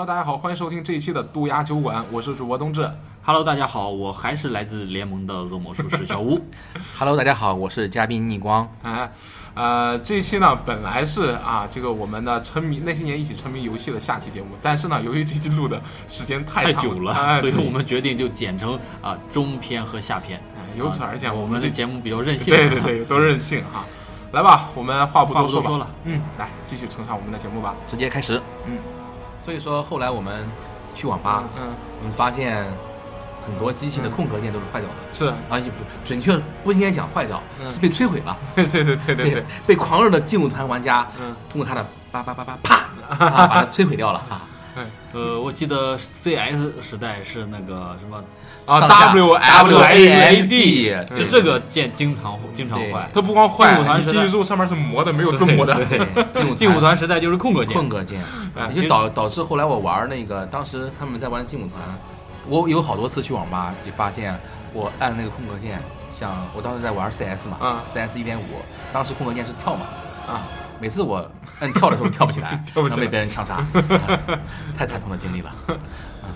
Hello，大家好，欢迎收听这一期的渡鸦酒馆，我是主播冬至。Hello，大家好，我还是来自联盟的恶魔术士小吴。Hello，大家好，我是嘉宾逆光。哎，呃，这一期呢，本来是啊，这个我们的沉迷那些年一起沉迷游戏的下期节目，但是呢，由于这期录的时间太太久了，哎、所以我们决定就剪成啊中篇和下篇。哎由此而见，啊我们这节目比较任性。对对对，都任性哈。来吧，我们话不多说吧，不多说了，嗯，来继续呈上我们的节目吧。直接开始。嗯，所以说后来我们去网吧，嗯，我们发现很多机器的空格键都是坏掉的，是，啊，也不准确不应该讲坏掉，嗯。是被摧毁了。对对对对对。对，被狂热的劲舞团玩家嗯，通过他的叭叭叭叭啪，啊把它摧毁掉了啊。呃，我记得 CS 时代是那个什么，啊 W W A A D，就这个键经常经常坏。它不光坏你进去之后上面是磨的，没有这么磨的。对，劲舞团时代就是空格键。空，格键，就导导致后来我玩那个，当时他们在玩劲舞团，我有好多次去网吧也发现，我按那个空格键，像我当时在玩 CS 嘛、嗯 c s 一点五，当时空格键是跳嘛，啊，每次我摁跳的时候跳不起来，跳不起来被别人枪杀，啊 太惨痛的经历了。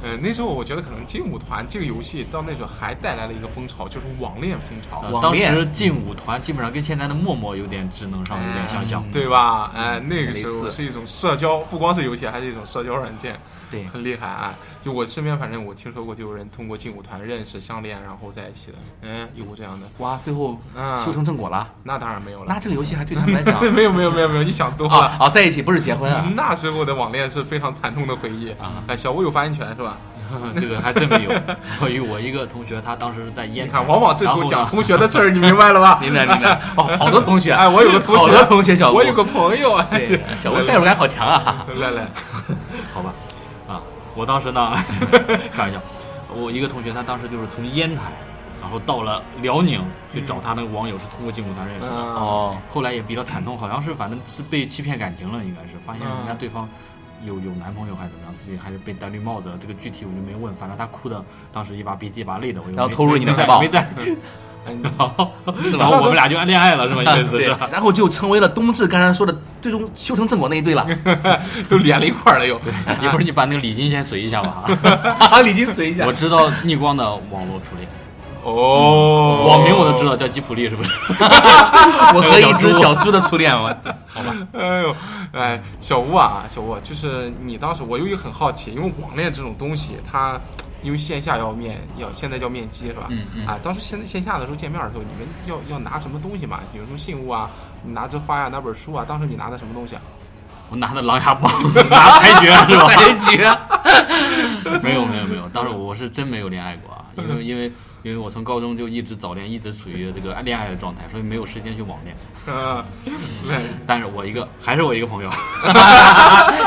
嗯，那时候我觉得可能劲舞团这个游戏到那时候还带来了一个风潮，就是网恋风潮，呃当网恋时劲舞团基本上跟现在的陌陌有点智能上有点相像。嗯对吧？哎，那个时候是一种社交，不光是游戏，还是一种社交软件，对，很厉害啊！就我身边，反正我听说过，就有人通过劲舞团认识、相恋，然后在一起的。嗯，有过这样的。哇，最后嗯，修成正果了，那当然没有了。那这个游戏还对他们来讲 没有没有没有没有，你想多了。啊啊，在一起不是结婚啊。那时候的网恋是非常惨痛的回忆啊！哎，小吴有发言权是吧？这个还真没有。我与我一个同学，他当时在烟台，往往这时候讲同学的事儿，你明白了吧？明白明白。哦，好多同学，哎，我有个同学好，多同学小吴我有个朋友，哎，对小吴代入感好强啊。来来，好吧，啊，我当时呢，开玩笑，我一个同学他当时就是从烟台，然后到了辽宁去找他那个网友，是通过劲舞团认识的。嗯，哦，后来也比较惨痛，好像是反正是被欺骗感情了，应该是发现人家对方有有男朋友还是怎么样，自己还是被戴绿帽子了。这个具体我就没问，反正他哭的当时一把鼻涕一把泪的，我就没然后投入你的没怀抱没在，然后我们俩就恋爱了，是吧？意思是吧？，然后就成为了冬至刚才说的最终修成正果那一对了。都连了一块儿了又。一会儿你把那个礼金先随一下吧。啊，李金随一下我知道逆光的网络初恋，哦，网名我都知道，叫吉普力，是不是？我和一只小猪的初恋，我哎呦，哎，小吴啊，小吴，就是你当时，我由于很好奇，因为网恋这种东西，它因为线下要面，要现在叫面基是吧？嗯嗯啊，当时现在线下的时候见面的时候，你们要要拿什么东西嘛？有什么信物啊，你拿这花呀、拿本书啊。当时你拿的什么东西啊？我拿的狼牙棒，拿裁决是吧？裁决。没有没有没有，当时我是真没有恋爱过啊，因为因为因为我从高中就一直早恋，一直处于这个恋爱的状态，所以没有时间去网恋。嗯，但是我一个还是我一个朋友，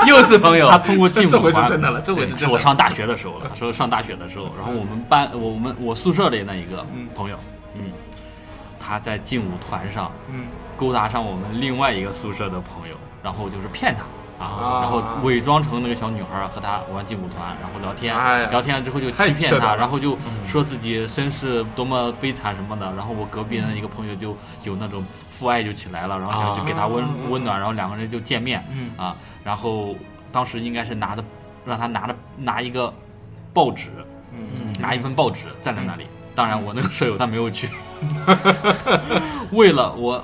又是朋友他，通过劲舞这回是团，真的了，这回对是真的。是我上大学的时候了，说上大学的时候，然后我们班我们我宿舍里那一个嗯朋友，嗯，他在劲舞团上嗯勾搭上我们另外一个宿舍的朋友，然后就是骗他。啊啊，然后伪装成那个小女孩儿和他玩劲舞团，然后聊天，哎。聊天了之后就欺骗他，然后就说自己身世多么悲惨什么的，然后我隔壁的一个朋友就有那种父爱就起来了，然后想去给他温、啊。温暖，然后两个人就见面，嗯。啊，然后当时应该是拿的让他拿着拿一个报纸，嗯。拿一份报纸站在那里。当然，我那个舍友他没有去，为了我我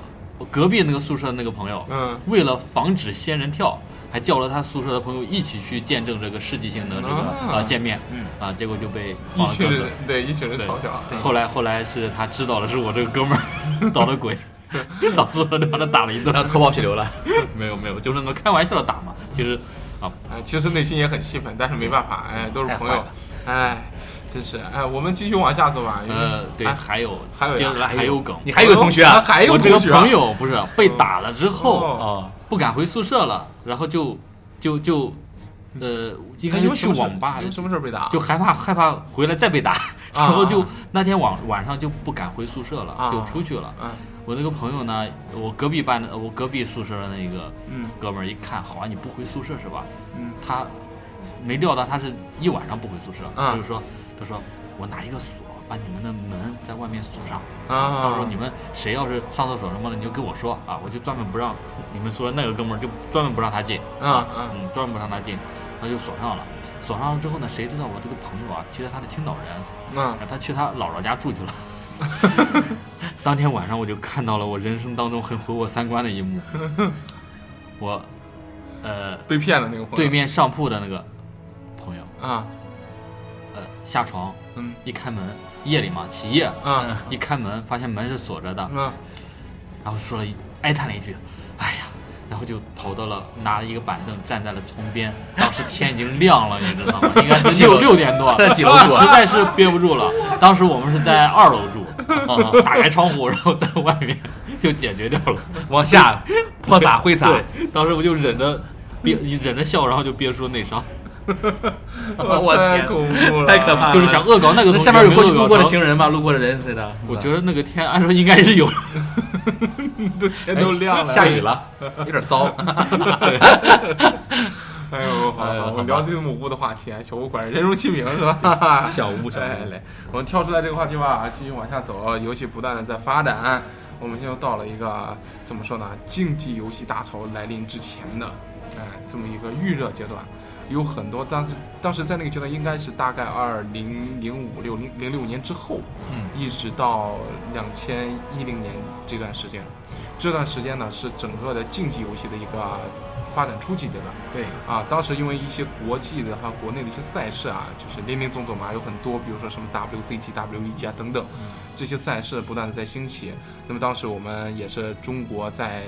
隔壁那个宿舍那个朋友，嗯为了防止仙人跳，还叫了他宿舍的朋友一起去见证这个世纪性的这个、啊呃见面，嗯啊，结果就被一群人。对一群人嘲笑啊。后来后来是他知道了是我这个哥们儿捣的鬼，到宿舍就把他打了一顿然。后头破血流了。没有没有，就是那种开玩笑的打嘛。其实啊，哎，其实内心也很气愤，但是没办法，哎，都是朋友哎，真是，哎，我们继续往下走吧。呃，对，哎还有还有呀接下来还有梗。你还有个同学啊？还有我这个朋友不是被打了之后哦哦，不敢回宿舍了，然后就就就呃，应该是去网吧什么事儿被打？就害怕害怕回来再被打，啊然后就那天晚晚上就不敢回宿舍了，啊就出去了。嗯我那个朋友呢，我隔壁班的，我隔壁宿舍的那个嗯哥们儿一看，好啊，你不回宿舍是吧？嗯他没料到他是一晚上不回宿舍，就说，他说我拿一个锁把你们的门在外面锁上，啊，到时候你们谁要是上厕所什么的，你就跟我说啊，我就专门不让你们说那个哥们儿就专门不让他进，啊啊嗯，专门不让他进，他就锁上了。锁上了之后呢，谁知道我这个朋友啊，其实他是青岛人，啊。啊，他去他姥姥家住去了。当天晚上我就看到了我人生当中很毁我三观的一幕，我，呃，被骗的那个朋友。对面上铺的那个朋友，啊。呃，下床嗯一开门，夜里嘛起夜，嗯一开门发现门是锁着的，嗯然后说了一哀叹了一句：“哎呀。”然后就跑到了，拿了一个板凳站在了窗边。当时天已经亮了，你知道吗？应该是六六点多，在几楼住啊实在是憋不住了。当时我们是在二楼住，啊打开窗户，然后在外面就解决掉了。往下泼洒挥洒，当时我就忍着憋，忍着笑，然后就憋出内伤，我太天，恐怖了，太可怕了就是想恶搞那个下面有过没恶搞路过的行人吧？路过的人似的。我觉得那个天按说应该是有，都天都亮了，下雨了，有点骚。哎呦，好好，哎呦好吧我聊这么污的话题，啊，小屋果然人如其名是吧？小屋小屋来来，我们跳出来这个话题吧，继续往下走，游戏不断的在发展，我们现在到了一个怎么说呢？竞技游戏大潮来临之前的，哎，这么一个预热阶段。有很多当时当时在那个阶段，应该是大概二零零五六零零六年之后，嗯，一直到两千一零年这段时间，这段时间呢是整个的竞技游戏的一个发展初期阶段。对，啊，当时因为一些国际的和国内的一些赛事啊，就是林林总总嘛，有很多，比如说什么 WCG、WEG 啊等等，这些赛事不断的在兴起。那么当时我们也是中国在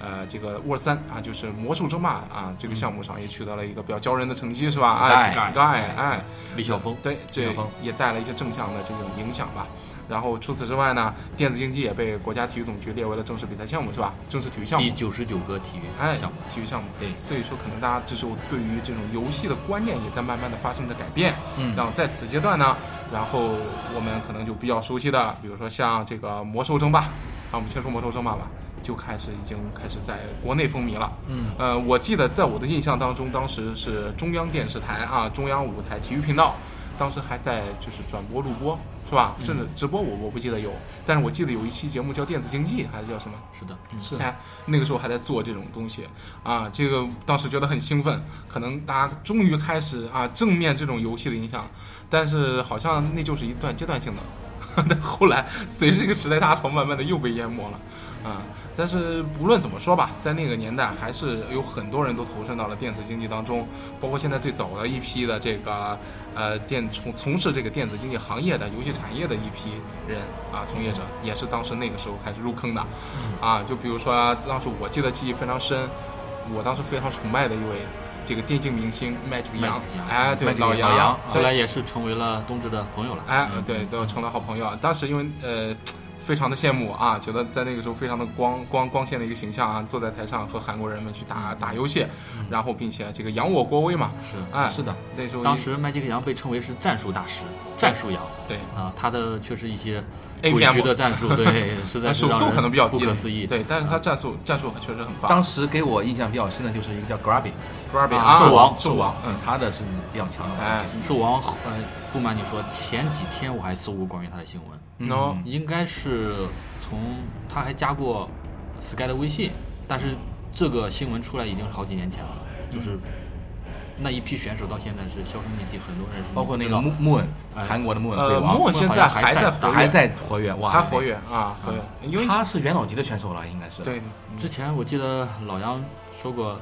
呃这个 War 三啊，就是魔兽争霸啊这个项目上也取得了一个比较骄人的成绩，是吧？哎 Sky，，Sky，哎，李晓峰。对，这李晓峰也带来一些正向的这种影响吧。然后除此之外呢，电子竞技也被国家体育总局列为了正式比赛项目，是吧？正式体育项目第。九十九个体育哎项目，，体育项目，对所以说可能大家这时候对于这种游戏的观念也在慢慢的发生着改变。嗯然后在此阶段呢，然后我们可能就比较熟悉的，比如说像这个魔兽争霸，啊，我们先说魔兽争霸吧，就开始已经开始在国内风靡了。嗯，呃，我记得在我的印象当中，当时是中央电视台啊，中央五台体育频道，当时还在就是转播录播，是吧？甚至直播我我不记得有，但是我记得有一期节目叫电子竞技，还是叫什么？是的，嗯是哎，那个时候还在做这种东西。啊，这个当时觉得很兴奋，可能大家终于开始啊正面这种游戏的影响，但是好像那就是一段阶段性的，但后来随着这个时代大潮，慢慢的又被淹没了啊。但是无论怎么说吧，在那个年代，还是有很多人都投身到了电子竞技当中，包括现在最早的一批的这个呃电从从事这个电子竞技行业的游戏产业的一批人啊从业者，也是当时那个时候开始入坑的啊。就比如说当时我记得记忆非常深，我当时非常崇拜的一位这个电竞明星 Magic 杨，哎，对老杨后来也是成为了东芝的朋友了。哎嗯，对，都成了好朋友啊。当时因为呃，非常的羡慕啊，觉得在那个时候非常的光光光鲜的一个形象啊，坐在台上和韩国人们去打打游戏，然后并且这个扬我国威嘛，是，哎，是的，那时候当时麦吉克杨被称为是战术大师，战术杨对。啊，他的确实一些 APM 诡谲的战术，对，实在是手速可能比较低，不可思议。对，但是他战术战术确实很棒。当时给我印象比较深的就是一个叫 Grabby，Grabby 啊啊，兽王兽王，嗯，他的是比较强的。兽王，呃，不瞒你说，前几天我还搜过关于他的新闻，嗯 no 应该是从他还加过 Sky 的微信，但是这个新闻出来已经是好几年前了，就是那一批选手到现在是销声匿迹，很多人是包括那个不知道 Moon Moon，哎韩国的 Moon 呃鬼王，，Moon 现在还在还在活跃，哇，还活跃啊，活跃，因为他是元老级的选手了，应该是。，对之前我记得老杨说过，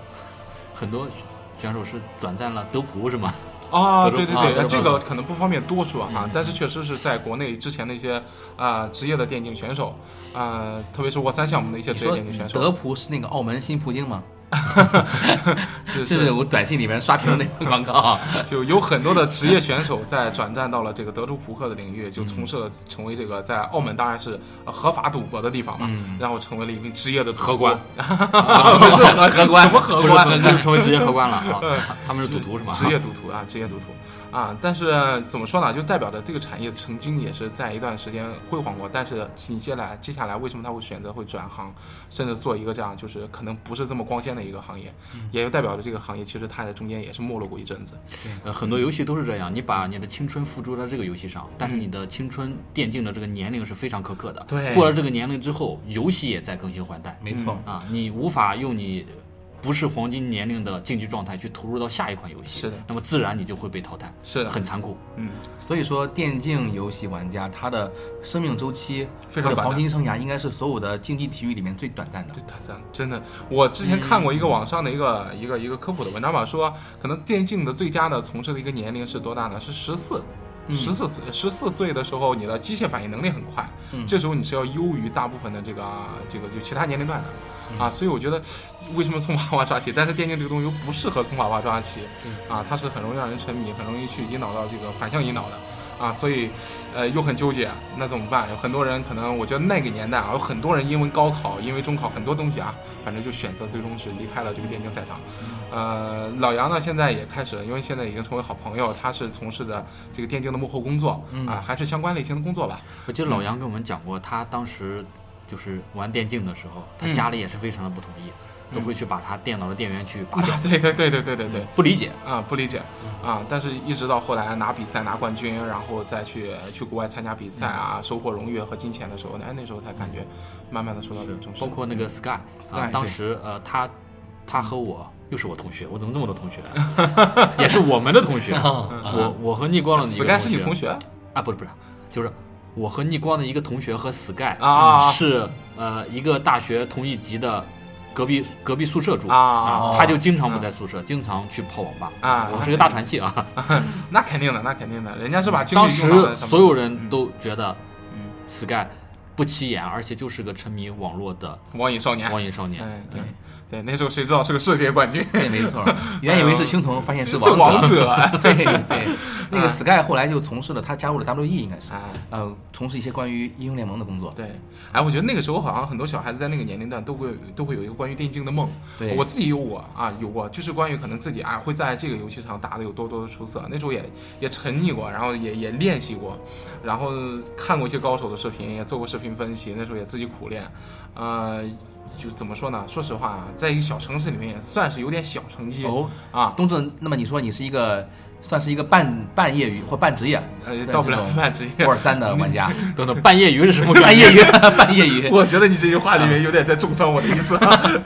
很多选手是转战了德普，是吗？啊，对对对，这个可能不方便多说哈嗯，但是确实是在国内之前的一些啊职业的电竞选手啊，特别是我三项目的一些职业电竞选手，德普是那个澳门新葡京吗？是是不是我短信里面刷屏的那个广告啊？就有很多的职业选手在转战到了这个德州扑克的领域，就从事了成为这个在澳门当然是呃合法赌博的地方嘛，嗯然后成为了一名职业的 荷官不是荷荷官，什么荷官？就是成为职业荷官了啊！他他们是赌徒是吗？职业赌徒啊，职业赌徒啊，但是怎么说呢？就代表着这个产业曾经也是在一段时间辉煌过，但是紧接来接下来为什么他会选择会转行，甚至做一个这样就是可能不是这么光鲜的一个行业，也就代表着这个行业其实它在中间也是没落过一阵子。呃，很多游戏都是这样，你把你的青春付诸在这个游戏上，但是你的青春电竞的这个年龄是非常苛刻的。对过了这个年龄之后，游戏也在更新换代。没错，啊，你无法用你不是黄金年龄的竞技状态去投入到下一款游戏，是的那么自然你就会被淘汰，是的很残酷。嗯，所以说，电竞游戏玩家他的生命周期或者非常短黄金生涯，应该是所有的竞技体育里面最短暂的对。他这样真的，我之前看过一个网上的一个、一个一个科普的文章吧，说可能电竞的最佳的从事的一个年龄是多大呢？是十四。十四岁，十四岁的时候，你的机械反应能力很快，这时候你是要优于大部分的这个这个就其他年龄段的，啊，所以我觉得为什么从娃娃抓起？但是电竞这个东西又不适合从娃娃抓起，啊，它是很容易让人沉迷，很容易去引导到这个反向引导的。啊，所以，呃，又很纠结，那怎么办？有很多人可能，我觉得那个年代啊，有很多人因为高考，因为中考很多东西啊，反正就选择最终是离开了这个电竞赛场。呃，老杨呢，现在也开始，因为现在已经成为好朋友，他是从事的这个电竞的幕后工作，啊，还是相关类型的工作吧。我记得老杨跟我们讲过，他当时就是玩电竞的时候，他嗯家里也是非常的不同意，都会去把他电脑的电源去拔掉，对对对对对对对。不理解。啊，不理解，啊，但是一直到后来拿比赛拿冠军，然后再去去国外参加比赛啊，收获荣誉和金钱的时候，哎，那时候才感觉慢慢的受到是重视。包括那个 Sky，Sky，啊，当时呃，他他和我又是我同学，我怎么这么多同学啊？也是我们的同学。我我和逆光的一个 Sky 是你同学？啊？不是不是，就是我和逆光的一个同学和 Sky 啊是呃一个大学同一级的隔壁隔壁宿舍住。啊他就经常不在宿舍，经常去泡网吧。啊我是个大传系啊。那肯定的，那肯定的，人家是把精当时所有人都觉得嗯。Sky 不起眼，而且就是个沉迷网络的网瘾少年，网瘾少年。哎，对对，那时候谁知道是个世界冠军？对，没错，原以为是青铜，发现是是王者。者，对对，那个 Sky 后来就从事了，他加入了 WE，应该是，哎。呃，从事一些关于英雄联盟的工作。对，哎，我觉得那个时候好像很多小孩子在那个年龄段都会都会有一个关于电竞的梦。对我自己有我啊，有过，就是关于可能自己啊会在这个游戏上打的有多多的出色。那时候也也沉溺过，然后也也练习过，然后看过一些高手的视频，也做过视频分析。那时候也自己苦练，呃，就怎么说呢？说实话啊，在一个小城市里面也算是有点小成绩哦，啊，冬至，那么你说你是一个算是一个半半业余或半职业呃，到不了半职业沃。尔三的玩家，等等，半业余是什么概 半？业余，半业余。我觉得你这句话里面有点在重伤我的意思啊。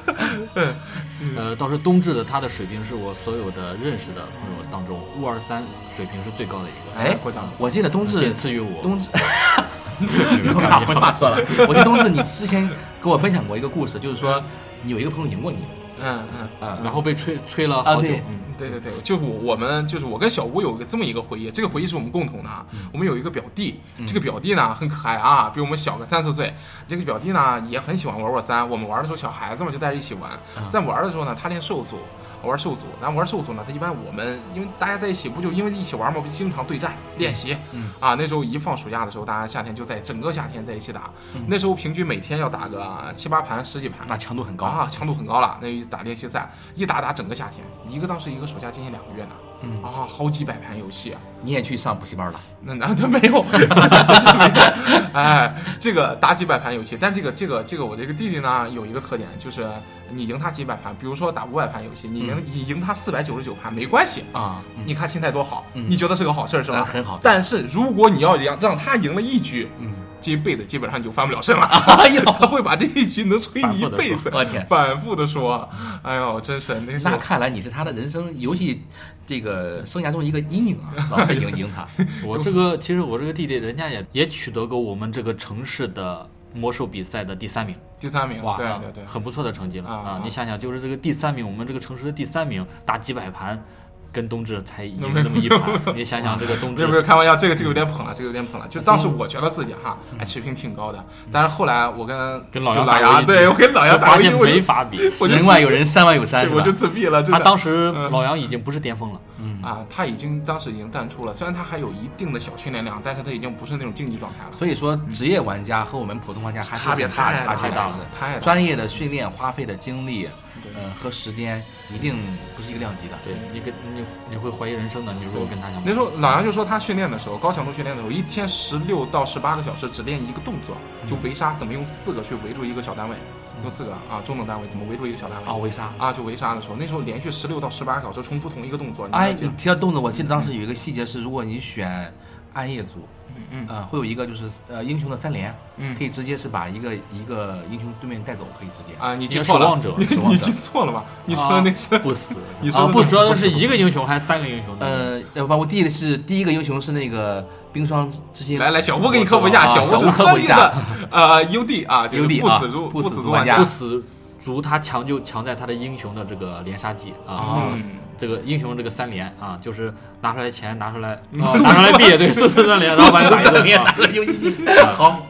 呃，倒是冬至的他的水平是我所有的认识的朋友当中，五二三水平是最高的一个，哎过奖了，我记得冬至仅次于我。冬至，没有把话说了。我记得冬至，你之前给我分享过一个故事，就是说你有一个朋友赢过你，嗯嗯。嗯然后被吹吹了好久。啊对嗯对对对，就是我我们就是我跟小吴有个这么一个回忆，这个回忆是我们共同的啊。我们有一个表弟，这个表弟呢很可爱啊，比我们小个三四岁。这个表弟呢也很喜欢玩玩三，我们玩的时候小孩子嘛就带着一起玩，在玩的时候呢他练兽族。玩兽族，然后玩兽族呢，他一般我们因为大家在一起，不就因为一起玩嘛，不就经常对战练习，嗯啊，那时候一放暑假的时候，大家夏天就在整个夏天在一起打，那时候平均每天要打个七八盘、十几盘，那强度很高。啊，强度很高了。那一打练习赛，一打打整个夏天，一个当时一个暑假进行两个月呢，嗯啊，好几百盘游戏啊。你也去上补习班了？那那他 没有，哎，这个打几百盘游戏，但这个这个这个我这个弟弟呢有一个特点，就是你赢他几百盘，比如说打五百盘游戏，你赢你赢他四百九十九盘没关系，啊，你看心态多好，嗯你觉得是个好事儿是吧？呃很好。但是如果你要让让他赢了一局，嗯，这辈子基本上就翻不了身了。哎呦，他会把这一局能吹你一辈子，我天反复的说，哎呦，真是那那看来你是他的人生游戏这个生涯中的一个阴影啊，老是赢赢 他。我这个其实我这个弟弟，人家也也取得过我们这个城市的魔兽比赛的第三名，第三名，哇啊对对对，很不错的成绩了啊啊你想想，就是这个第三名，我们这个城市的第三名，打几百盘，跟冬至才赢那么一盘。你想想这个冬不是不，是开玩笑，这个这个有点捧了，这个有点捧了。就当时我觉得自己哈，哎，水平挺高的，但是后来我跟跟老杨，打对我跟老杨就发现没法比。人外有人，山外有山，我就自闭了，他当时老杨已经不是巅峰了，啊，他已经当时已经淡出了，虽然他还有一定的小训练量，但是他已经不是那种竞技状态了，所以说，职业玩家和我们普通玩家还是差别太差距大了太。专业的训练花费的精力，对呃和时间一定不是一个量级的。对你跟你你会怀疑人生的。你如果跟他讲，那时候老杨就说他训练的时候，高强度训练的时候，一天十六到十八个小时只练一个动作，就围杀，怎么用四个去围住一个小单位，用四个啊中等单位怎么围住一个小单位啊，围杀。啊，就围杀的时候，那时候连续十六到十八个小时重复同一个动作，你哎，你提到动作，我记得当时有一个细节是，如果你选暗夜组，嗯会有一个就是呃英雄的三连，嗯可以直接是把一个一个英雄对面带走，可以直接。啊，你你记错了你 你记错了吧？你说的那是不死，你说的啊不死，是一个英雄还是三个英雄？呃，要不我第一个是第一个英雄是那个冰霜之心，来来，小吴给你科普一下，啊小吴科普一下专业的呃 UD 啊，就是 UD 啊不死族不死死族玩家不死族他强就强在他的英雄的这个连杀技啊，这个英雄这个三连啊，就是拿出来钱，拿出来，拿出来币，对，四四三连，然后把你打一顿啊。游戏 好，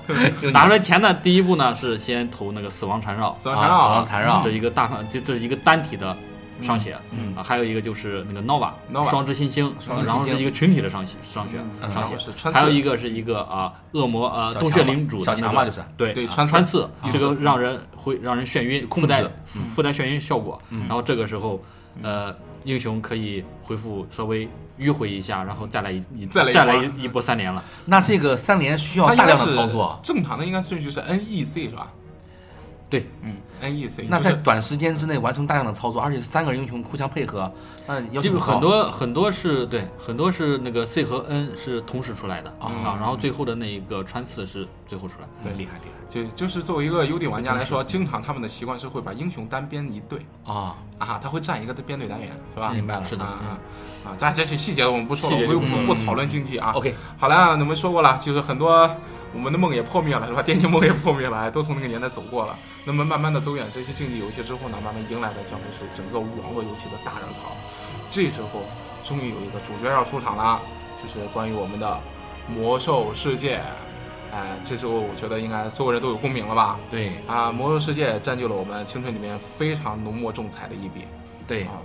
拿出来钱呢，第一步呢是先投那个死亡缠绕，啊，死亡缠绕死亡缠绕这，一个大，这这是一个单体的上血，嗯啊，还有一个就是那个 nova 双之新星，双之新星然后是一个群体的上血上血嗯上血还有一个是一个啊恶魔呃洞穴领主的那个小强嘛，就是对啊对穿刺穿刺，这个让人会让人眩晕，控附带制附带眩晕效果，然后这个时候呃英雄可以回复稍微迂回一下，然后再来一一再来一波再来一一波三连了。那这个三连需要大量的操作，正常的应该顺序是 NEC 是吧？对，嗯，NEC 那在短时间之内完成大量的操作，而且三个英雄互相配合，那要求高基本很多很多是对，很多是那个 C 和 N 是同时出来的哦啊，然后最后的那一个穿刺是最后出来。对厉害厉害就就是作为一个 UD 玩家来说，经常他们的习惯是会把英雄单编一队啊！啊，他会占一个编队单元是吧？明白了是的啊啊啊！大家这些细节我们不说了，我们不说又不不讨论竞技啊。OK，好了，我们说过了，就是很多我们的梦也破灭了，是吧？电竞梦也破灭了，都从那个年代走过了。那么慢慢的走远这些竞技游戏之后呢，慢慢迎来的将会是整个网络游戏的大热潮。这时候终于有一个主角要出场了，就是关于我们的魔兽世界。哎，这时候我觉得应该所有人都有共鸣了吧？对啊，魔兽世界占据了我们青春里面非常浓墨重彩的一笔。对啊，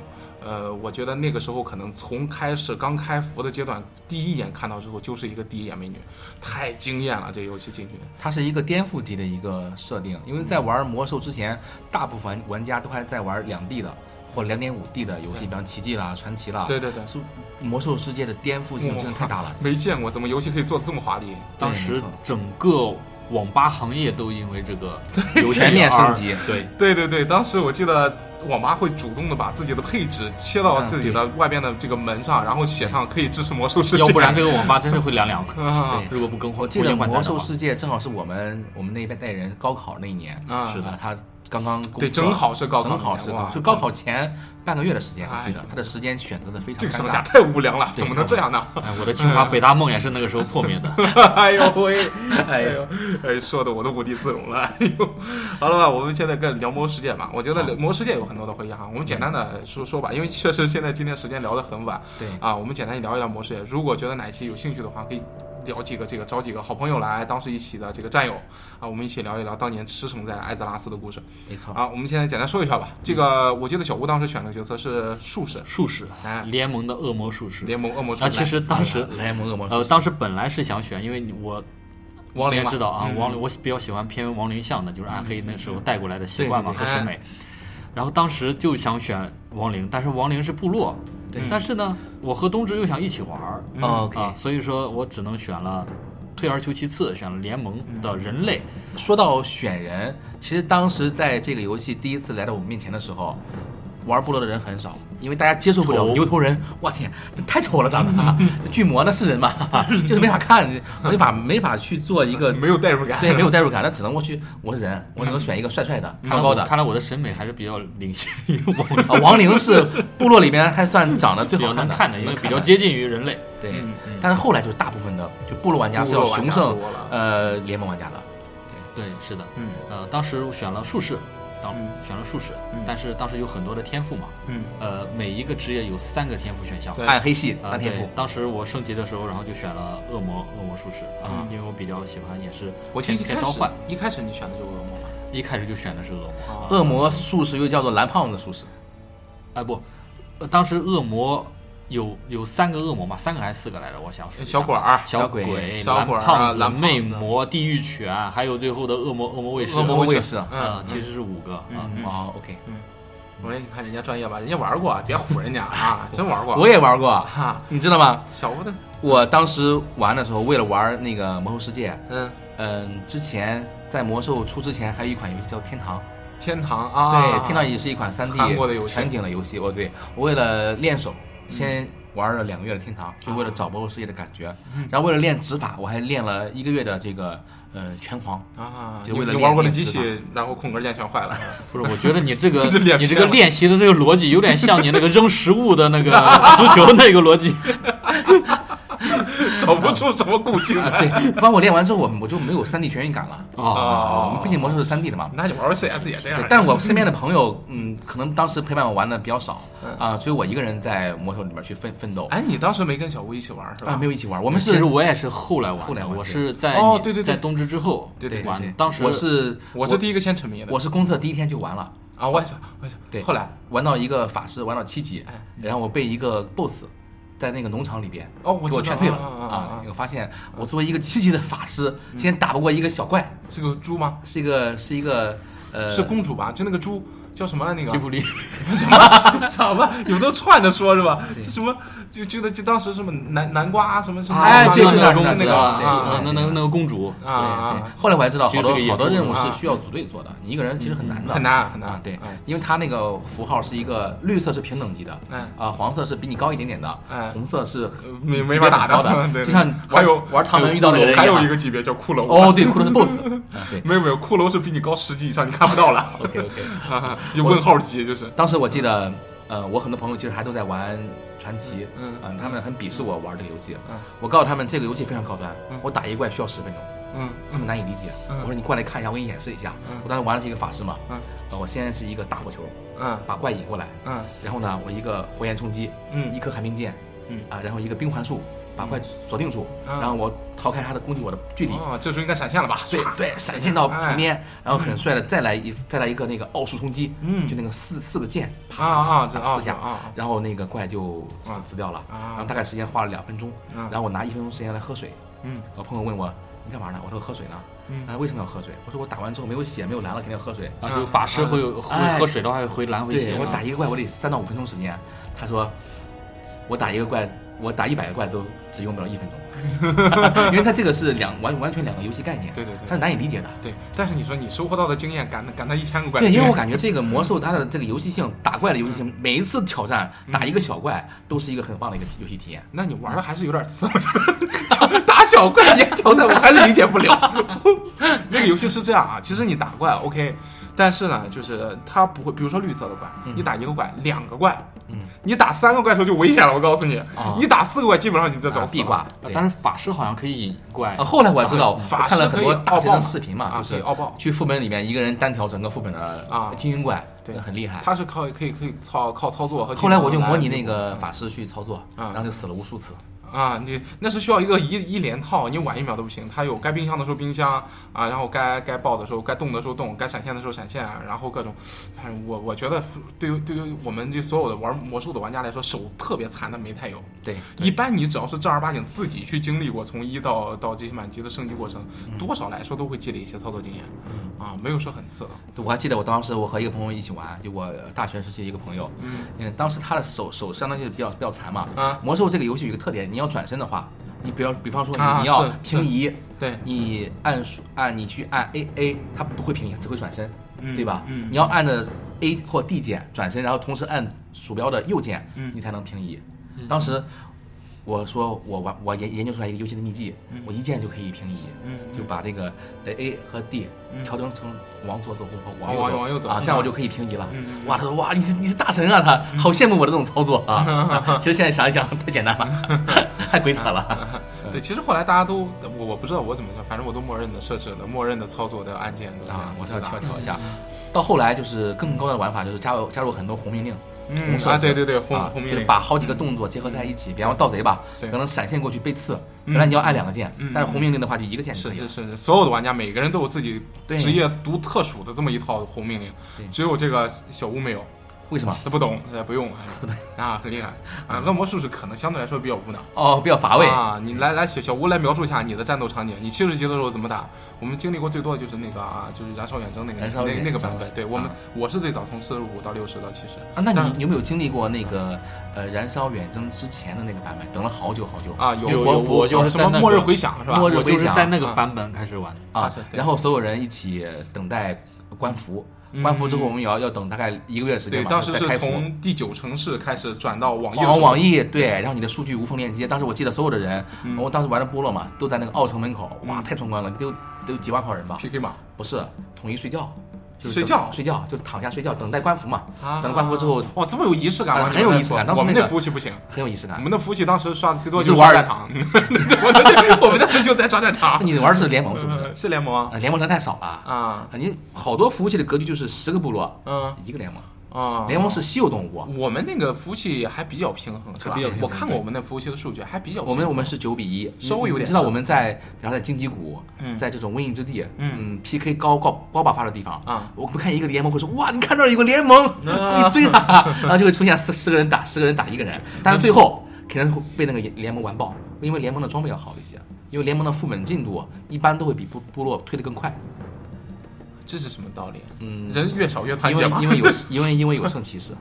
呃，我觉得那个时候可能从开始刚开服的阶段，第一眼看到之后就是一个第一眼美女，太惊艳了！这游戏进去，它是一个颠覆级的一个设定，因为在玩魔兽之前，大部分玩家都还在玩两 D 的或两点五 D 的游戏，比方奇迹啦、传奇啦。对对对，是魔兽世界的颠覆性真的太大了。没见过怎么游戏可以做的这么华丽。当时整个网吧行业都因为这个 全面升级 对，对对对，当时我记得网吧会主动的把自己的配置切到嗯自己的外边的这个门上，然后写上可以支持魔兽世界，要不然这个网吧真是会凉凉对如果不更换，我记得魔兽世界正好是我们我们那一代人高考那一年，啊是的，他刚刚对，正好是高考正好是高，就高考前半个月的时间，我记得哎他的时间选择的非常尴这个商家尬。太无良了，怎么能这样呢？哎，我的清华北大梦也是那个时候破灭的。哎呦喂，哎呦，哎，说的我都无地自容了。哎呦，好了吧，我们现在跟聊魔兽世界吧。我觉得魔兽世界有很多的回忆哈，我们简单的说说吧，因为确实现在今天时间聊得很晚对，啊，我们简单聊一聊魔兽世界。如果觉得哪一期有兴趣的话，可以。聊几个这个找几个好朋友来，当时一起的这个战友啊，我们一起聊一聊当年驰骋在艾泽拉斯的故事没错，啊。我们现在简单说一下吧。这个我记得小吴当时选的角色是术士，术士，哎，联盟的恶魔术士。联盟恶魔术啊，士。其实当时联盟恶魔呃，当时本来是想选，因为你我亡灵嘛你也知道啊，嗯亡灵我比较喜欢偏亡灵向的，就是暗黑那时候带过来的习惯嘛和审美。然后当时就想选亡灵，但是亡灵是部落，对但是呢，我和东芝又想一起玩儿嗯。哦 OK 啊，所以说我只能选了，退而求其次，选了联盟的人类。说到选人，其实当时在这个游戏第一次来到我们面前的时候，玩部落的人很少，因为大家接受不了牛头人。我天，太丑了，长得啊！巨魔那是人吗？就是没法看，我没法没法去做一个 没有代入感，对没有代入感，那只能我去我是人，我只能选一个帅帅的、高高的。我看来我的审美还是比较领先于亡灵，啊，亡灵是部落里面还算长得最好看的，能看的，因为比较接近于人类。对。嗯但是后来就是大部分的就部落玩家是要雄胜呃联盟玩家的。对，是的，嗯呃，当时我选了术士，当嗯选了术士嗯，但是当时有很多的天赋嘛，嗯，呃，每一个职业有三个天赋选项。暗黑系啊三天赋，当时我升级的时候，然后就选了恶魔恶魔术士啊，嗯因为我比较喜欢，也是我记得一开始偏召唤，一开始你选的就恶魔吧？一开始就选的是恶魔。啊恶魔术士又叫做蓝胖子术士。哎不，呃当时恶魔有有三个恶魔嘛，三个还是四个来着？我想说小鬼儿，小小鬼鬼、小鬼胖子、蓝胖子魅魔、地狱犬，还有最后的恶魔恶魔卫士。恶魔卫士啊嗯，，其实是五个啊。嗯哦，OK，嗯我说你看人家专业吧，人家玩过，别唬人家啊，真玩过。我也玩过，哈，你知道吗？小吴的，我当时玩的时候，为了玩那个魔兽世界，嗯，嗯，之前在魔兽出之前，还有一款游戏叫天堂。天堂啊，对，天堂也是一款三 D 的游戏全景的游戏。哦，对，我为了练手，先玩了两个月的天堂，就为了找魔兽世界的感觉。然后为了练指法，我还练了一个月的这个呃拳皇。啊，就为了你你玩过的机器，然后空格键全坏了。不是，我觉得你这个 你这个练习的这个逻辑有点像你那个扔食物的那个 足球那个逻辑。找不出什么共性啊，来。对，帮我练完之后，我我就没有三 D 全运感了。啊，哦，毕竟魔兽是三 D 的嘛。那你玩玩 CS 也这样对，。但我身边的朋友，嗯，可能当时陪伴我玩的比较少啊，只有我一个人在魔兽里面去奋奋斗哎，你当时没跟小吴一起玩是吧？啊，没有一起玩。我我们是其实我也是后来玩，后来玩我是在哦对对对在冬至之后对对对玩，当时我是我是第一个先沉迷的。我是公测第一天就玩了，啊，我也是，我也是。对后来玩到一个法师，玩到七级哎，然后我被一个 BOSS 在那个农场里边哦我给我劝退了啊我发现我作为一个七级的法师，竟然打不过一个小怪，是个猪吗？是一个是一个呃是公主吧？就那个猪叫什么来？那个吉卜力，不是什么 什么？你们都串着说是吧？这什么？就觉得就当时什么南南瓜什么什么？哎对就那那个是那个啊对啊啊那那个那个公主，对对，后来我才知道好多好多任务啊是需要组队做的，你一个人其实很难的，很难很难啊。对嗯，因为它那个符号是一个绿色是平等级的，哎啊，黄色是比你高一点点的哎，红色是没没法打很高的，就像还有玩唐门遇到的人还有一个级别叫骷髅哦，对，骷髅是 BOSS，啊对没有没有，骷髅是比你高十级以上，你看不到了。OK OK。啊，有问号级就是。当时我记得，呃，我很多朋友其实还都在玩传奇，嗯嗯，他们很鄙视我玩这个游戏嗯。我告诉他们这个游戏非常高端嗯，我打一个怪需要十分钟，嗯他们难以理解。嗯。我说你过来看一下，我给你演示一下嗯。我当时玩的是一个法师嘛嗯，呃，我先是一个大火球嗯。把怪引过来，嗯。然后呢，我一个火焰冲击，嗯。一颗寒冰剑，嗯。啊，然后一个冰环术把怪锁定住，嗯。然后我逃开他的攻击我的距离。哦，这时候应该闪现了吧？对对，闪现到旁边，然后很帅的再来一再来一个那个奥数冲击，嗯。就那个四四个键，啪啊，这四下啊，然后那个怪就死啊死掉了，啊。然后大概时间花了两分钟，嗯。然后我拿一分钟时间来喝水，嗯。我朋友问我你干嘛呢？我说喝水呢，嗯。啊为什么要喝水？我说我打完之后没有血没有蓝了，肯定要喝水。啊，就法师会有会哎喝水的话会回蓝回血对我啊。打一个怪我得三到五分钟时间，他说我打一个怪我打一百个怪都只用不了一分钟，因为它这个是两完完全两个游戏概念，对对对，它是难以理解的。对。但是你说你收获到的经验赶赶他一千个怪，对，因为我感觉这个魔兽它的这个游戏性，打怪的游戏性，每一次挑战打一个小怪都是一个很棒的一个游戏体验。那你玩的还是有点次，我觉得 打小怪也挑战，我还是理解不了。那个游戏是这样啊，其实你打怪 OK，但是呢，就是它不会，比如说绿色的怪，你打一个怪，两个怪，嗯，你打三个怪的时候就危险了，我告诉你啊，你打四个怪基本上你就找死了。啊壁挂，但是法师好像可以引怪。啊，后来我才知道，我法师看了很多可以大神傲爆的视频嘛，啊就是可以傲爆。去副本里面一个人单挑整个副本的啊。精英怪，对。很厉害。他是靠可以可以操靠操作和后来我就模拟那个法师去操作，啊。然后就死了无数次。啊，你那是需要一个一一连套，你晚一秒都不行。它有该冰箱的时候冰箱啊，然后该该爆的时候该动的时候动，该闪现的时候闪现，然后各种，反正我我觉得对于对于我们这所有的玩魔兽的玩家来说，手特别残的没太有。对，一般你只要是正儿八经自己去经历过从一到到这些满级的升级过程，多少来说都会积累一些操作经验啊，没有说很次的。我还记得我当时我和一个朋友一起玩，就我大学时期一个朋友，嗯嗯，当时他的手手相当于是比较比较残嘛。啊魔兽这个游戏有一个特点，你要转身的话，你比方比方说你、要平移，对，你按数按你去按 A A，它不会平移，它只会转身，嗯对吧？嗯。你要按着 A 或 D 键转身，然后同时按鼠标的右键，嗯。你才能平移。当时我说我玩我研研究出来一个游戏的秘籍，我一键就可以平移，嗯就把这个呃 A 和 D 嗯。调整成往左走或哦往右走，往右走啊，这样我就可以平移了。哇，他说哇，你是你是大神啊，他。好羡慕我的这种操作啊。其实现在想一想，太简单了，太鬼扯了。对，其实后来大家都我我不知道我怎么讲，反正我都默认的设置的默认的操作的按键啊，我是要是的调调一下。到后来就是更高的玩法，就是加入加入很多红命令，嗯红设啊，对对对，红啊就是红命令把好几个动作结合在一起。比方说盗贼吧，对可能闪现过去被刺，嗯本来你要按两个键嗯，但是红命令的话就一个键就是可以了。是是，所有的玩家每个人都有自己对职业独特属的这么一套红命令，只有这个小屋没有，为什么？他 不懂，呃，不用，不对啊，很厉害啊。恶魔术士可能相对来说比较无脑哦，比较乏味。啊。你来来小小吴来描述一下你的战斗场景，你七十级的时候怎么打？我们经历过最多的就是那个啊，就是燃烧远征那个那燃烧远征那个版本。对我们啊我是最早从四十五到六十到七十啊，那你你有没有经历过那个呃燃烧远征之前的那个版本？等了好久好久啊，有有国服我就是什么末日回响是吧？末日回响在那个啊版本开始玩。啊然后所有人一起等待官服，官服之后我们也要要等大概一个月时间对，吧，当时是。从第九城市开始转到网易网易对，然后你的数据无缝链接。当时我记得所有的人，嗯我当时玩的部落嘛，都在那个奥城门口，哇，太壮观了，都都有几万号人吧？PK 嘛不是，统一睡觉，就是睡觉睡觉，就躺下睡觉，等待官服嘛。啊等官服之后哇，这么有仪式感吗？很有仪式感当时那个服务器不行，很有仪式感我。们的服务器当时刷的最多就是是炸弹场，我们当时就在刷战场，你玩的是联盟是不是？嗯是联盟啊啊，联盟人太少了。啊啊，你好多服务器的格局就是十个部落嗯一个联盟，啊，联盟是稀有动物。我们那个服务器还比较平衡，是吧？我看过我们那服务器的数据，还比较平衡。我们我们是九比一，稍微有点你知道我们在，比方在荆棘谷，嗯。在这种瘟疫之地，嗯。嗯，PK 高高高爆发的地方啊，我们看一个联盟会说，哇，你看这儿有个联盟，啊。你追他，然后就会出现四十个人打十个人打一个人，但是最后肯定会被那个联盟完爆，因为联盟的装备要好一些，因为联盟的副本进度一般都会比部部落推得更快，这是什么道理？嗯，人越少越团因结吗？为因为有 因为因为有圣骑士，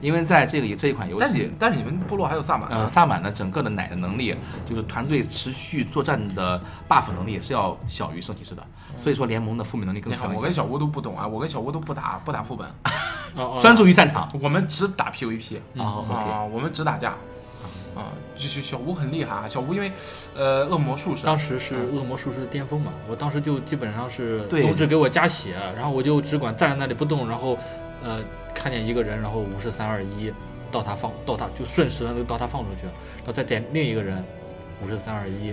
因为在这个这一款游戏但是。但你们部落还有萨满萨满的整个的奶的能力，就是团队持续作战的 buff 能力是要小于圣骑士的，所以说联盟的负面能力更强。我跟小吴都不懂啊，我跟小吴都不打不打副本，专注于战场。我们只打 PVP 啊，我们只打架啊，就是小吴很厉害啊，小吴因为呃恶魔术士，当时是恶魔术士的巅峰嘛，我当时就基本上是对都只给我加血，然后我就只管站在那里不动，然后呃看见一个人，然后五十三二一到他放到他就瞬时的到他放出去，然后再点另一个人五十三二一，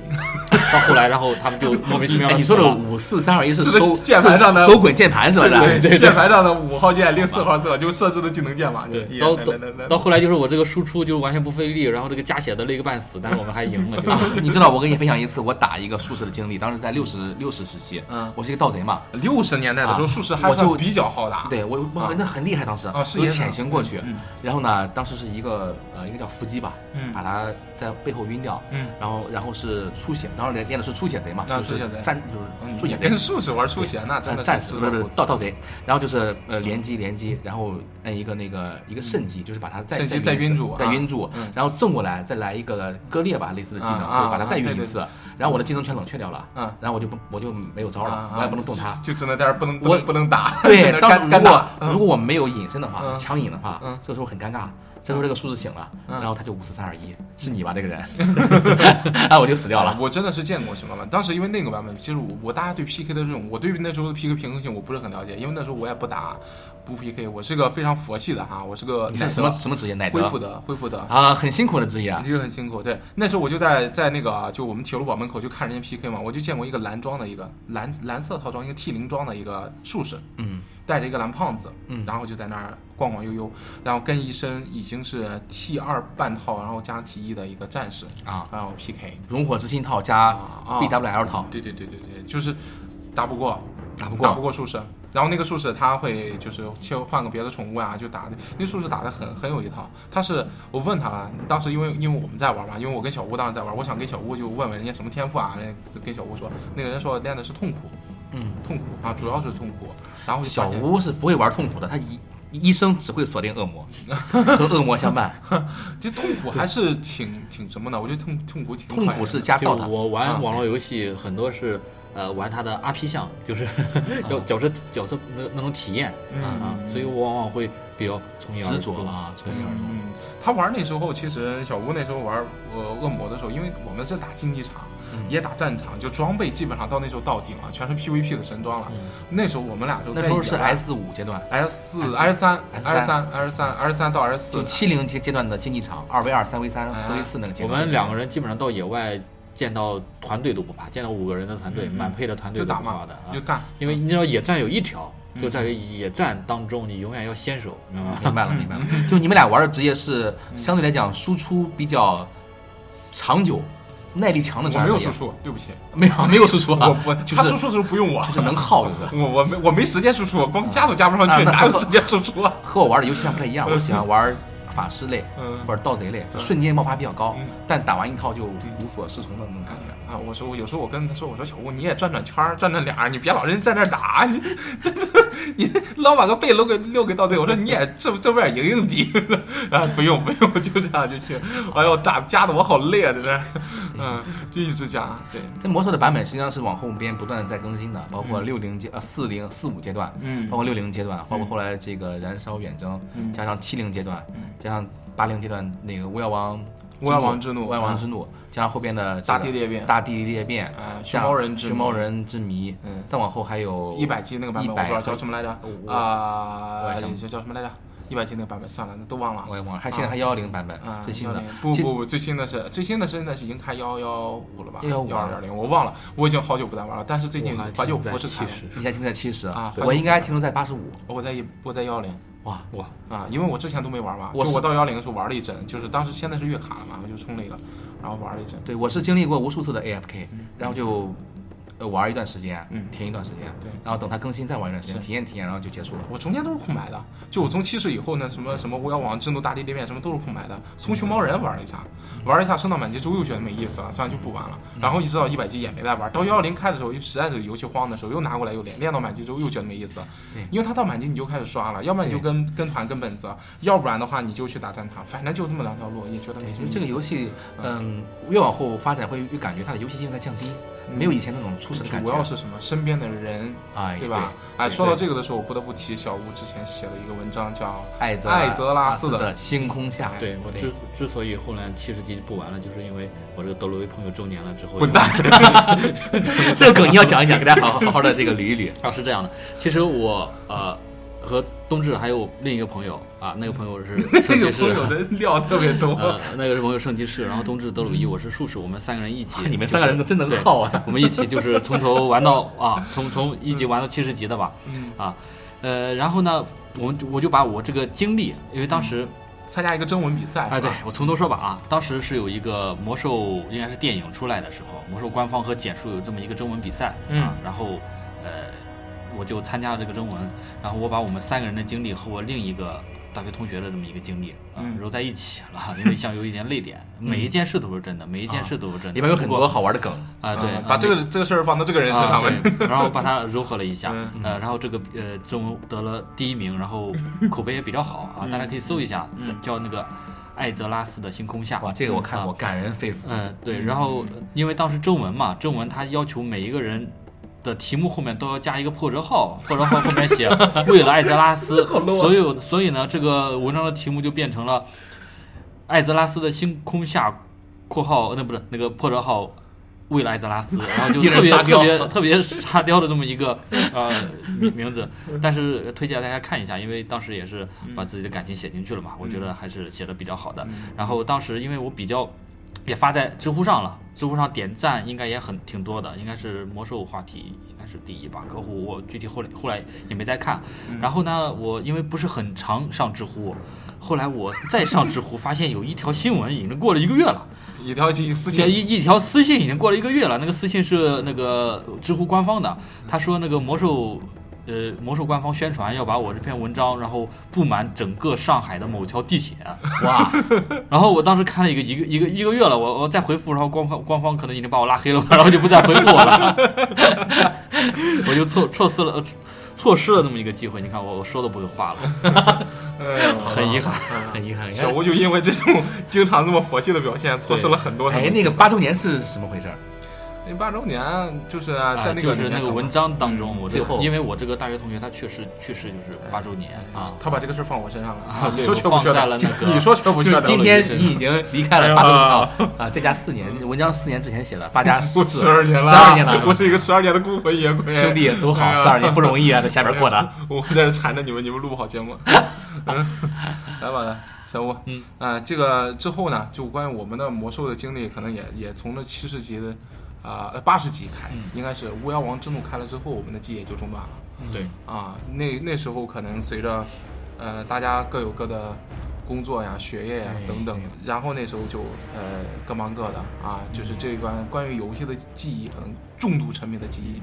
到后来然后他们就莫名其妙哎，你说的五四三二一是是收键盘上的是手滚键盘是吧？对对对键盘上的五号键、零四号色就设置的技能键嘛，对，就到到到后来就是我这个输出就完全不费力，然后这个加血的累个半死，但是我们还赢了，就。啊，你知道我跟你分享一次我打一个术士的经历，当时在六十六十时期，嗯。我是一个盗贼嘛，六十年代的时候，啊术士还我就算比较好打，对我哇那很厉害，当时有啊是潜行过去。嗯，然后呢，当时是一个呃一个叫伏击吧，嗯。把他在背后晕掉，嗯。然后然后是出血，当时练练的是出血贼嘛，就是战就是出血贼。跟，术士玩出血那真的呃战士不是不是是盗盗贼，然后就是呃连击连击，然后摁一个那个一个圣击，就是把他再再晕住啊再晕住嗯，然后正过来再来一个割裂吧类似的技能，就是把他再晕一次，然后我的技能全冷却掉了，嗯。然后我就不我就没有招了啊，我也不能动他。就只能在这儿不能我能不能打，对当时如果如果我没有隐身的话，嗯。强隐的话嗯，这个时候很尴尬。这时候这个数字醒了，嗯然后他就五四三二一，是你吧这个人？啊我就死掉了。我真的是见过什么版本，当时因为那个版本，其实我我大家对 PK 的这种，我对于那时候的 PK 平衡性我不是很了解，因为那时候我也不打不 PK，我是个非常佛系的哈，我是个你是什么什么职业？恢复的恢复的。啊，很辛苦的职业啊。这个很辛苦，对。那时候我就在在那个就我们铁路堡门口就看人家 PK 嘛，我就见过一个蓝装的一个蓝蓝色套装，一个 T 零装的一个术士，嗯，带着一个蓝胖子，嗯然后就在那儿晃晃悠悠，然后跟一身已经是 T 二半套，然后加 T 一的一个战士，啊，然后 PK，熔火之心套加啊 BWL 套，对对对对对，就是打不过，打不过打不过术士。然后那个术士他会就是切换个别的宠物啊，就打的那术士打的很很有一套。他是我问他了，当时因为因为我们在玩嘛，因为我跟小吴当时在玩，我想跟小吴就问问人家什么天赋啊，跟小吴说，那个人说练的是痛苦，嗯，痛苦啊，主要是痛苦。然后小吴是不会玩痛苦的，他一一生只会锁定恶魔，和恶魔相伴。这痛苦还是挺挺什么的，我觉得痛痛苦挺痛苦是加到的。我啊玩网络游戏很多是呃玩他的 RP 项，就是 要角色角色那那种体验嗯。啊，所以我往往会比较从一而执着。终啊从一而终嗯，他玩那时候，其实小吴那时候玩呃恶魔的时候，因为我们是打竞技场，嗯。也打战场，就装备基本上到那时候到顶了，全是 PVP 的神装了。嗯。那时候我们俩就那时候是 S 五阶段，S 四、S 三、S 三、S 三、S 三到 S 四，就七零阶阶段的竞技场，二 v 二、三 v 三、四 v 四那个阶段。我。们两个人基本上到野外见到团队都不怕，见到五个人的团队，嗯满配的团队都不怕的，啊就。干。因为你知道野战有一条，嗯就在于野战当中你永远要先手，明白吗？明白了，明白了。就你们俩玩的职业是相对来讲输出比较长久、耐力强的专业。我没有输出，对不起，没有没有输出啊，我我就是他输出的时候不用我，就是能耗，就是。我我没我没时间输出，光加都加不上去，哪有时间输出啊？和我玩的游戏上不太一样，我喜欢玩法师类嗯。或者盗贼类，就瞬间爆发比较高嗯，但打完一套就无所适从的那种感觉。啊，我说我有时候我跟他说，我说小吴你也转转圈儿，转转脸儿，你别老人在那打，你 你老把个背搂给溜给到队，我说你也这这边赢赢敌，啊不用不用，就这样就行。哎呦打夹的我好累啊，在这儿，嗯，就一直夹，对，这魔兽的版本实际上是往后边不断的在更新的，包括六零阶呃四零四五阶段，嗯。包括六零阶段，包括后来这个燃烧远征，嗯。加上七零阶段，加上八零阶段那个巫妖王巫妖王之怒外王之怒，加上后边的大地裂变大地裂变，啊，熊猫人之熊猫人之谜，嗯再往后还有一百集那个版本，叫什么来着我啊叫叫什么来着？一百集那个版本算了，那都忘了我。也忘了，还现在还幺幺零版本啊，最新的不不不，最新的是最新的是现在是已经开幺幺五了吧？115幺二零，我忘了，我已经好久不再玩了。但是最近怀旧服是开了，70你现在停在七十啊我应该停留在八十五，我在一我在幺零哇哇，啊，因为我之前都没玩嘛，我就我到幺零的时候玩了一阵，就是当时现在是月卡了嘛，我就充了一个，然后玩了一阵。对我是经历过无数次的 AFK，然后就呃玩一段时间，嗯停一段时间，对然后等它更新再玩一段时间，体验体验，然后就结束了。我中间都是空白的，就我从七十以后呢，什么什么巫妖王、震怒大地裂变什么都是空白的。从熊猫人玩了一下，玩了一下升到满级之后又觉得没意思了，算了就不玩了。然后一直到一百级也没再玩，到幺幺零开的时候又实在是游戏荒的时候又拿过来又练，练到满级之后又觉得没意思了对。因为他到满级你就开始刷了，要不然你就跟跟团跟本子，要不然的话你就去打战场，反正就这么两条路，也觉得没什么意思。这个游戏，嗯，越往后发展会越感觉它的游戏性在降低，没有以前那种初始的感觉。主要是什么？身边的人，哎，对吧？哎，说到这个的时候，我不得不提小吴之前写了一个文章，叫艾泽艾泽拉斯的星空下，对我对之之所以后来七十集不玩了，就是因为我这个德罗威朋友周年了之后，滚蛋！这个梗你要讲一讲，给大家好好好的这个捋一捋。啊，是这样的，其实我呃和冬至还有另一个朋友啊，那个朋友是 那圣骑士个朋，友的料特别多。呃，那个是朋友圣骑士，然后冬至德鲁伊，我是术士，我们三个人一起，你们三个人都真能耗啊！我们一起就是从头玩到啊，从从一级玩到七十级的吧，嗯啊，呃，然后呢，我们我就把我这个经历，因为当时参加一个征文比赛，啊，对我从头说吧啊，当时是有一个魔兽，应该是电影出来的时候，魔兽官方和简述有这么一个征文比赛、嗯啊，然后呃，我就参加了这个征文，然后我把我们三个人的经历和我另一个大学同学的这么一个经历揉在一起了，因为像有一点泪点，每一件事都是真的，每一件事都是真的，里面有很多好玩的梗，啊，对，把这个这个事儿放到这个人身啊，上面，对，然后把它柔合了一下，嗯。呃，然后这个呃征文得了第一名，然后口碑也比较好啊，大家可以搜一下，叫那个艾泽拉斯的星空下，哇，这个我看啊。过，感人肺腑。嗯，对，然后呃因为当时征文嘛，征文他要求每一个人的题目后面都要加一个破折号，破折号后面写为了艾泽拉斯，所有所以呢，这个文章的题目就变成了艾泽拉斯的星空下（括号那不是那个破折号）。为了艾泽拉斯，然后就特别特别特别沙雕的这么一个呃 名名字，但是推荐大家看一下，因为当时也是把自己的感情写进去了嘛，我觉得还是写的比较好的。然后当时因为我比较也发在知乎上了，知乎上点赞应该也很挺多的，应该是魔兽话题应该是第一吧。客户我具体后来后来也没再看。然后呢，我因为不是很常上知乎，后来我再上知乎，发现有一条新闻已经过了一个月了。一条信私信，一一条私信已经过了一个月了，那个私信是那个知乎官方的，他说那个魔兽。呃，魔兽官方宣传要把我这篇文章，然后布满整个上海的某条地铁，哇，然后我当时看了一个一个一个一个月了，我我再回复，然后官方官方可能已经把我拉黑了吧，然后就不再回复我了，我就错错失了呃错失了这么一个机会。你看我我说都不会话了，哎很遗憾。很遗憾。小吴就因为这种经常这么佛系的表现，错失了很多。哎，那个八周年是什么回事儿？那八周年就是啊在那个就是那个文章当中，我最后因为我这个大学同学他确实去世就是八周年啊，他把这个事儿放我身上了。啊对你说缺不缺德我放在了？那个你说缺不缺今天你已经离开了八周年哎啊啊，再加四年，文章四年之前写的，八加四十二年了，十二年了，我是一个十二年的孤魂野鬼。兄弟走好，十二年不容易啊，在下边过的。我在这缠着你们，你们录不好节目。嗯，来吧，小吴。嗯，啊，这个之后呢，就关于我们的魔兽的经历，可能也也从这七十级的啊八十级开，应该是巫妖王之怒开了之后，我们的记忆也就中断了。对，啊，那那时候可能随着呃大家各有各的工作呀、学业呀等等。然后那时候就呃各忙各的啊，就是这一关关于游戏的记忆，可能重度沉迷的记忆，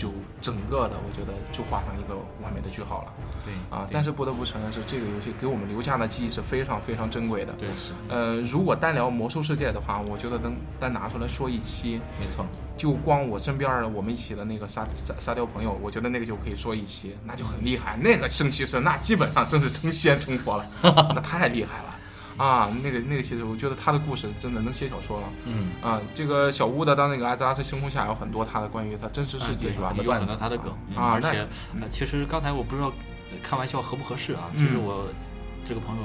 就整个的我觉得就画上一个完美的句号了对啊。但是不得不承认是这个游戏给我们留下的记忆是非常非常珍贵的。对是呃，如果单聊魔兽世界的话，我觉得能单拿出来说一期，没错，就光我身边儿的我们一起的那个沙沙沙雕朋友，我觉得那个就可以说一期，那就很厉害。那个圣骑士那基本上真是成仙成佛了，那太厉害了啊！那个那个其实我觉得他的故事真的能写小说了嗯，啊。这个小屋的当那个艾泽拉斯星空下有很多他的关于他真实世界、对是吧？有很多他的梗嗯而且其实刚才我不知道呃开玩笑合不合适啊，其实嗯我这个朋友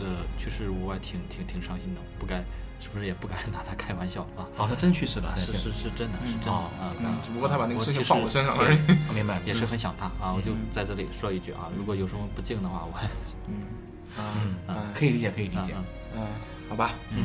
的去世，我还挺挺挺伤心的，不该是不是也不敢拿他开玩笑啊？哦，他真去世了，是是是真的，是真的哦啊！只不过他把那个事情放我身上了而已我明白，也是很想他啊！我就在这里说一句啊，如果有什么不敬的话，我还嗯啊嗯。嗯可以理解，可以理解。嗯。嗯，好吧，嗯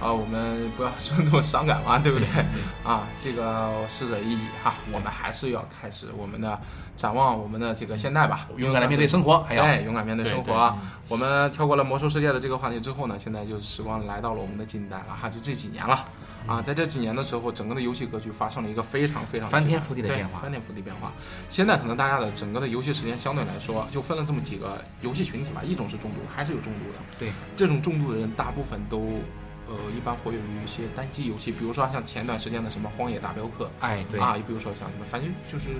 啊，啊，我们不要说那么伤感嘛，对不对？对啊，这个逝者已矣哈，我们还是要开始我们的展望我们的这个现代吧，勇敢的面对生活，还要哎，勇敢面对生活。我们跳过了魔兽世界的这个话题之后呢，现在就是时光来到了我们的近代了哈，就这几年了。啊，在这几年的时候，整个的游戏格局发生了一个非常非常翻天覆地的变化翻天覆地变化。现在可能大家的整个的游戏时间相对来说，就分了这么几个游戏群体吧，一种是重度，还是有重度的。对，这种重度的人，大部分都，呃，一般活跃于一些单机游戏，比如说像前段时间的什么《荒野大镖客》哎，对啊，也比如说像什么，反正就是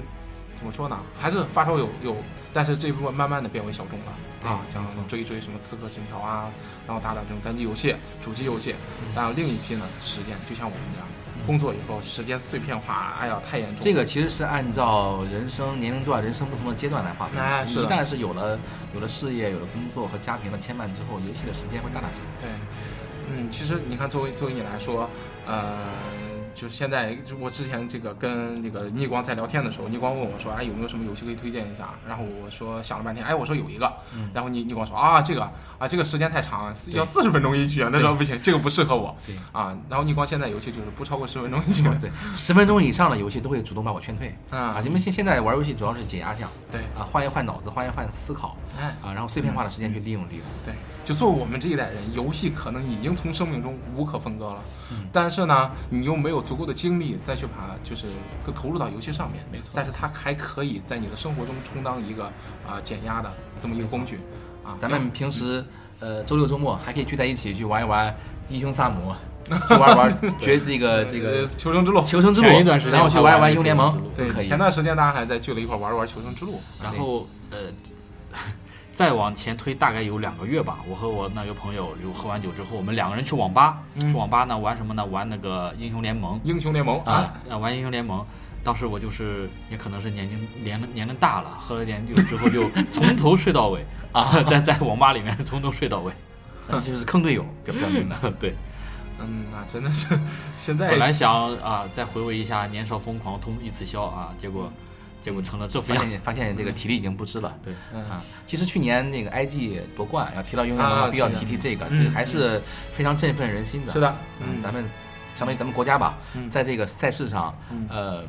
怎么说呢，还是发烧友有，但是这一部分慢慢的变为小众了啊，像什么追一追什么《刺客信条》啊，然后打打这种单机游戏、主机游戏，然后另一批呢，时间就像我们这样，工作以后时间碎片化，哎呀，太严重了。这个其实是按照人生年龄段、人生不同的阶段来划分的。哎是一旦是有了有了事业、有了工作和家庭的牵绊之后，游戏的时间会大大减少。对，嗯，其实你看，作为作为你来说，呃，就是现在就我之前这个跟那个逆光在聊天的时候，逆光问我说，哎，有没有什么游戏可以推荐一下？然后我说想了半天，哎，我说有一个，然后逆逆光说啊，这个啊，这个时间太长，要四十分钟一局，那说不行，这个不适合我，对啊，然后逆光现在游戏就是不超过十分钟一局，对，十分钟以上的游戏都会主动把我劝退。啊，啊，你们现现在玩游戏主要是解压项对，啊，换一换脑子，换一换思考哎。啊，然后碎片化的时间去利用利用。对，就作为我们这一代人，游戏可能已经从生命中无可分割了，嗯但是呢，你又没有足够的精力再去把就是更投入到游戏上面，没错但是它还可以在你的生活中充当一个啊、减压的这么一个工具啊。咱们平时呃周六周末还可以聚在一起去玩一玩英雄萨姆，去玩玩绝那个这呃个求生之路，求生之路，前一段时间然后去玩一玩玩英雄联盟对都，可以前。段时间大家还在聚了一块玩一玩求生之路，然后呃，再往前推大概有两个月吧，我和我那个朋友就喝完酒之后，我们两个人去网吧，嗯去网吧呢玩什么呢？玩那个英雄联盟英雄联盟啊玩英雄联盟。当时我就是也可能是年龄年龄年龄大了，喝了点酒之后就 从头睡到尾啊，在在网吧里面从头睡到尾。那就是坑队友，表表明的。对，嗯，那真的是现在本来想啊再回味一下年少疯狂通一次宵啊，结果结果成了这副发样子。现发现这个体力已经不支了。对，嗯。啊，其实去年那个 IG 夺冠，要提到英雄联盟，啊必须要提提这个，嗯这个还是非常振奋人心的。是的，嗯，咱们相当于咱们国家吧，嗯。在这个赛事上，嗯。呃，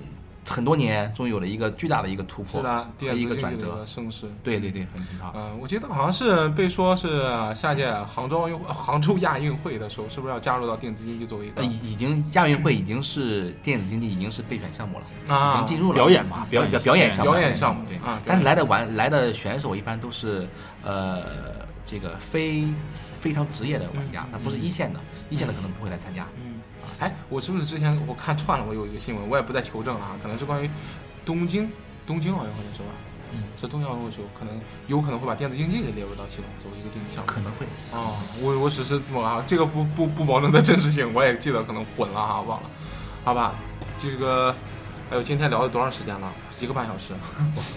很多年终于有了一个巨大的一个突破，是的，和电子一个转折。盛世。对对对，很很好。嗯，我记得好像是被说是下届杭州奥运会杭州亚运会的时候，是不是要加入到电子竞技作为一个？呃，已已经亚运会已经是电子竞技已经是备选项目了，已啊经进入了。表演嘛，表表表演项目，表演项目对啊但是来的玩来的选手一般都是呃这个非非常职业的玩家，他不是一线的，一线的可能不会来参加。嗯，哎，我是不是之前我看串了，我有一个新闻，我也不再求证了啊，可能是关于东京东京奥运会的是吧？嗯，是东京奥运会的时候，可能有可能会把电子竞技给列入到其中作为一个竞技项目。可能会，哦，我我只是这么啊，这个不不不保证的真实性，我也记得可能混了哈，忘了，好吧，这个。哎呦，今天聊了多长时间了？一个半小时，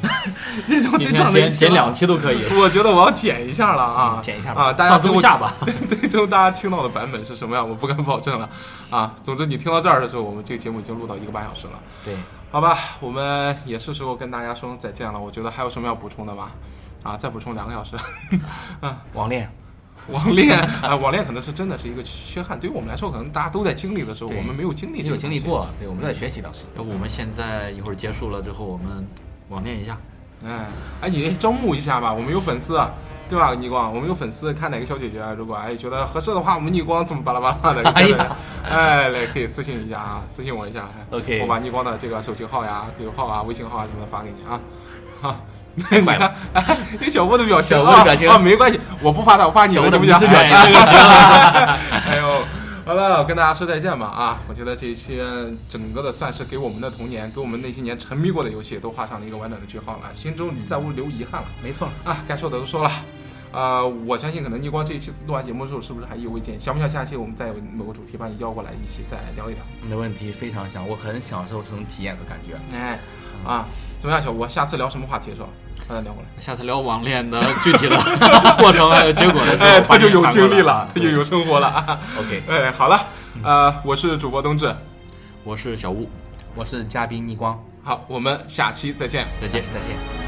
这种今最长的一期了天剪剪两期都可以。我觉得我要剪一下了啊，嗯剪一下吧啊！大家上最后中下吧。对，最后大家听到的版本是什么样，我不敢保证了 啊。总之，你听到这儿的时候，我们这个节目已经录到一个半小时了，对，好吧？我们也是时候跟大家说再见了。我觉得还有什么要补充的吗？啊，再补充两个小时。嗯网恋，网恋啊，网恋可能是真的是一个缺憾，对于我们来说，可能大家都在经历的时候，我们没有经历这没有。经历过，对，我们在学习当时。要不我们现在一会儿结束了之后，我们网恋一下。哎哎，你招募一下吧，我们有粉丝，啊，对吧？逆光，我们有粉丝，看哪个小姐姐啊，如果哎觉得合适的话，我们逆光怎么巴拉巴拉的，哎来可以私信一下啊，私信我一下。哎 OK 我把逆光的这个手机号呀、QQ 号啊、微信号啊什么的发给你啊。好，你坏看，哎，那小波的表情，小波的表情啊，啊没关系，我不发他，我发你小波的的行不行？迷之表情哎这个行。哎呦，好了，我跟大家说再见吧啊！我觉得这一期整个的算是给我们的童年，给我们那些年沉迷过的游戏都画上了一个完整的句号了，心中再无留遗憾了没错，啊！该说的都说了。呃，我相信可能逆光这一期录完节目之后，是不是还意犹未尽？想不想下期我们再有某个主题把你邀过来一起再聊一聊？没问题，非常想，我很享受这种体验和感觉。哎，啊，怎么样，小吴？下次聊什么话题的时候，把它聊过来。下次聊网恋的具体的 过程还有结果的时候，哎，他就有欢迎经历了他就有生活了啊！OK，哎，好了，呃，我是主播冬至，我是小吴，我是嘉宾逆光，好，我们下期再见。再见。再见。